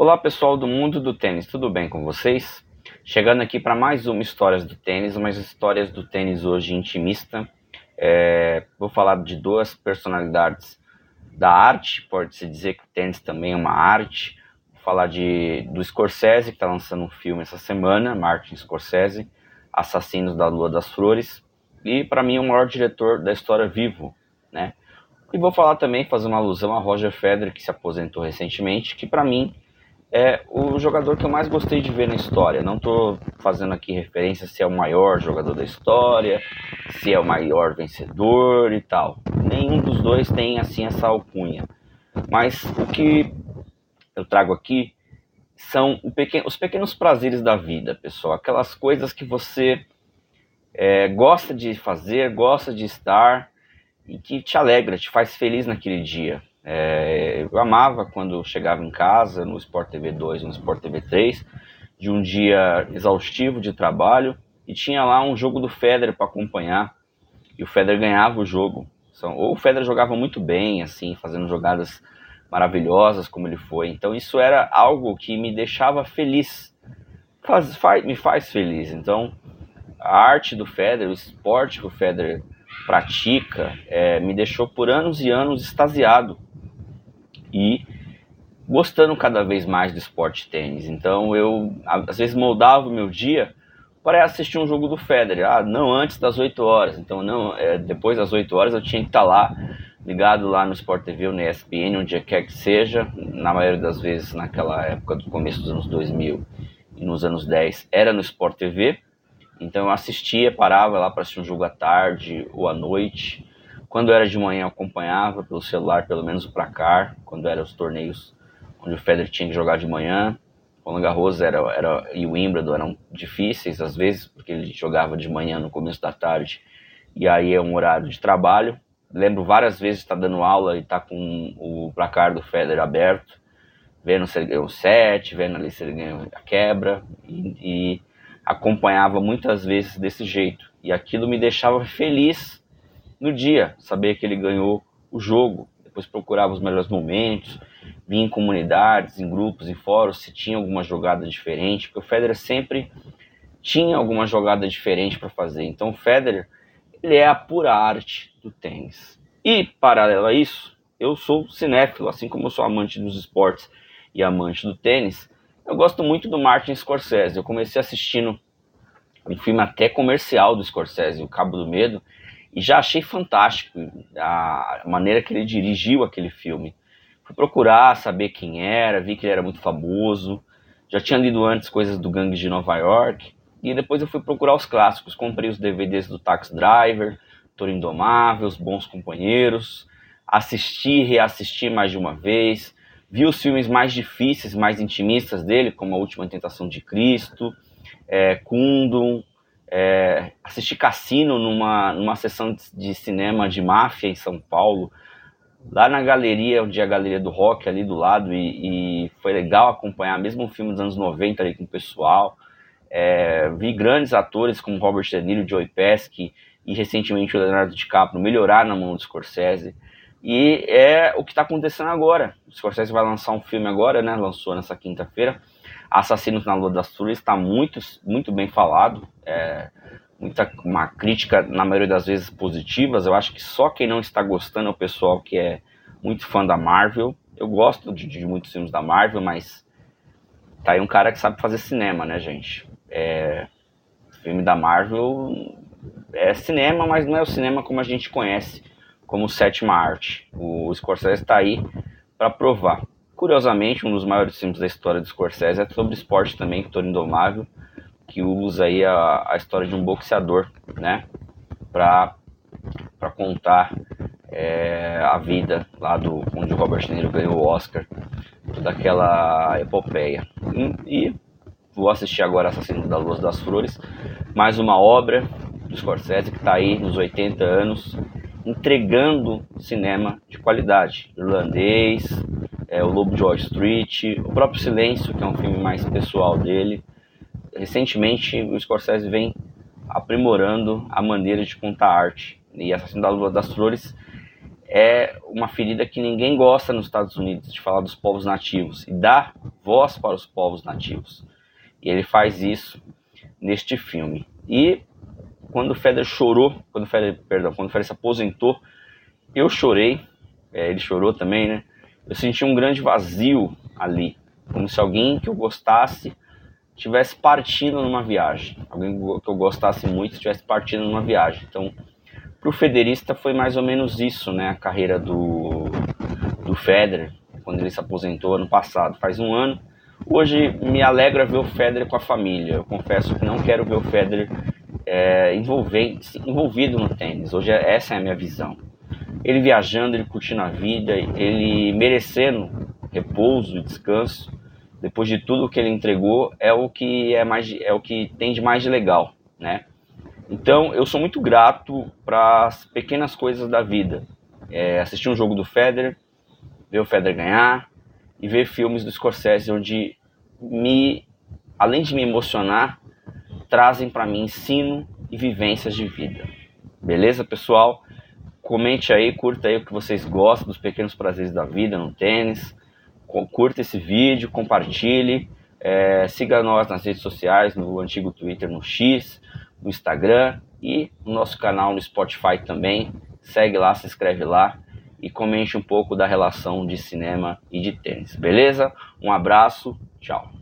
Olá pessoal do mundo do tênis, tudo bem com vocês? Chegando aqui para mais uma Histórias do Tênis, umas histórias do tênis hoje intimista. É, vou falar de duas personalidades da arte, pode-se dizer que o tênis também é uma arte. Vou falar de, do Scorsese, que está lançando um filme essa semana, Martin Scorsese, Assassinos da Lua das Flores, e para mim o maior diretor da história vivo, né? E vou falar também, fazer uma alusão a Roger Federer, que se aposentou recentemente, que para mim é o jogador que eu mais gostei de ver na história. Não estou fazendo aqui referência se é o maior jogador da história, se é o maior vencedor e tal. Nenhum dos dois tem assim essa alcunha. Mas o que eu trago aqui são os pequenos prazeres da vida, pessoal. Aquelas coisas que você é, gosta de fazer, gosta de estar e que te alegra, te faz feliz naquele dia. É, eu amava quando chegava em casa, no Sport TV 2, no Sport TV 3, de um dia exaustivo de trabalho e tinha lá um jogo do Federer para acompanhar e o Federer ganhava o jogo. Ou o Federer jogava muito bem, assim, fazendo jogadas maravilhosas como ele foi. Então isso era algo que me deixava feliz, faz, faz, me faz feliz. Então a arte do Federer, o esporte que o Federer pratica, é, me deixou por anos e anos extasiado e gostando cada vez mais do esporte tênis. Então eu às vezes moldava o meu dia para assistir um jogo do Federer. Ah, não antes das 8 horas. Então não, é, depois das 8 horas eu tinha que estar lá ligado lá no Sport TV ou no ESPN, onde quer que seja. Na maioria das vezes naquela época do começo dos anos 2000 e nos anos 10 era no Sport TV. Então eu assistia, parava lá para assistir um jogo à tarde ou à noite. Quando era de manhã, eu acompanhava pelo celular, pelo menos o placar, quando eram os torneios onde o Federer tinha que jogar de manhã. Roland Garros era, era, e o Wimbledon eram difíceis, às vezes, porque ele jogava de manhã no começo da tarde, e aí é um horário de trabalho. Lembro várias vezes estar dando aula e estar com o placar do Federer aberto, vendo se ele ganhou o set, vendo ali se ele ganhou a quebra, e, e acompanhava muitas vezes desse jeito. E aquilo me deixava feliz no dia, saber que ele ganhou o jogo. Depois procurava os melhores momentos, via em comunidades, em grupos, em fóruns, se tinha alguma jogada diferente, porque o Federer sempre tinha alguma jogada diferente para fazer. Então o Federer, ele é a pura arte do tênis. E, paralelo a isso, eu sou cinéfilo, assim como eu sou amante dos esportes e amante do tênis, eu gosto muito do Martin Scorsese. Eu comecei assistindo um filme até comercial do Scorsese, O Cabo do Medo, e já achei fantástico a maneira que ele dirigiu aquele filme. Fui procurar saber quem era, vi que ele era muito famoso. Já tinha lido antes coisas do Gangue de Nova York. E depois eu fui procurar os clássicos. Comprei os DVDs do Tax Driver, Toro Indomável, Os Bons Companheiros. Assisti, reassisti mais de uma vez. Vi os filmes mais difíceis, mais intimistas dele, como A Última Tentação de Cristo, é, é, assisti Cassino numa, numa sessão de cinema de máfia em São Paulo, lá na galeria, onde é a galeria do rock ali do lado, e, e foi legal acompanhar, mesmo um filme dos anos 90 ali com o pessoal. É, vi grandes atores como Robert De Niro, Joey Pesci e recentemente o Leonardo DiCaprio melhorar na mão do Scorsese. E é o que está acontecendo agora. O Scorsese vai lançar um filme agora, né? Lançou nessa quinta-feira, Assassinos na Lua das Flores está muito, muito bem falado. É, muita, uma crítica, na maioria das vezes, positivas. Eu acho que só quem não está gostando é o pessoal que é muito fã da Marvel. Eu gosto de, de muitos filmes da Marvel, mas tá aí um cara que sabe fazer cinema, né, gente? É, filme da Marvel é cinema, mas não é o cinema como a gente conhece, como sétima arte. O Scorsese está aí para provar. Curiosamente, um dos maiores filmes da história do Scorsese é sobre esporte também, Toro Indomável, que usa aí a, a história de um boxeador, né, para para contar é, a vida lá do onde o Robert De Niro ganhou o Oscar, toda aquela epopeia. E, e vou assistir agora Assassino da Luz das Flores, mais uma obra do Scorsese que está aí nos 80 anos entregando cinema de qualidade, irlandês, é, O Lobo de Wall Street, o próprio Silêncio, que é um filme mais pessoal dele. Recentemente, o Scorsese vem aprimorando a maneira de contar arte. E Assassino da Lua das Flores é uma ferida que ninguém gosta nos Estados Unidos, de falar dos povos nativos. E dar voz para os povos nativos. E ele faz isso neste filme. E quando o Federer chorou, quando o Federer, perdão, quando o Federer se aposentou, eu chorei, é, ele chorou também, né? Eu senti um grande vazio ali, como se alguém que eu gostasse tivesse partindo numa viagem, alguém que eu gostasse muito tivesse partindo numa viagem. Então, para o Federista foi mais ou menos isso, né? A carreira do, do Federer, quando ele se aposentou ano passado, faz um ano. Hoje me alegra ver o Federer com a família. Eu confesso que não quero ver o Federer é, envolvido no tênis. Hoje essa é a minha visão. Ele viajando, ele curtindo a vida, ele merecendo repouso e descanso. Depois de tudo que ele entregou, é o que é mais é o que tem de mais legal, né? Então eu sou muito grato para as pequenas coisas da vida. É, assistir um jogo do Federer, ver o Federer ganhar e ver filmes do Scorsese onde me, além de me emocionar, trazem para mim ensino e vivências de vida. Beleza, pessoal? Comente aí, curta aí o que vocês gostam dos pequenos prazeres da vida no tênis. Curta esse vídeo, compartilhe. É, siga nós nas redes sociais, no antigo Twitter, no X, no Instagram e no nosso canal no Spotify também. Segue lá, se inscreve lá e comente um pouco da relação de cinema e de tênis. Beleza? Um abraço, tchau.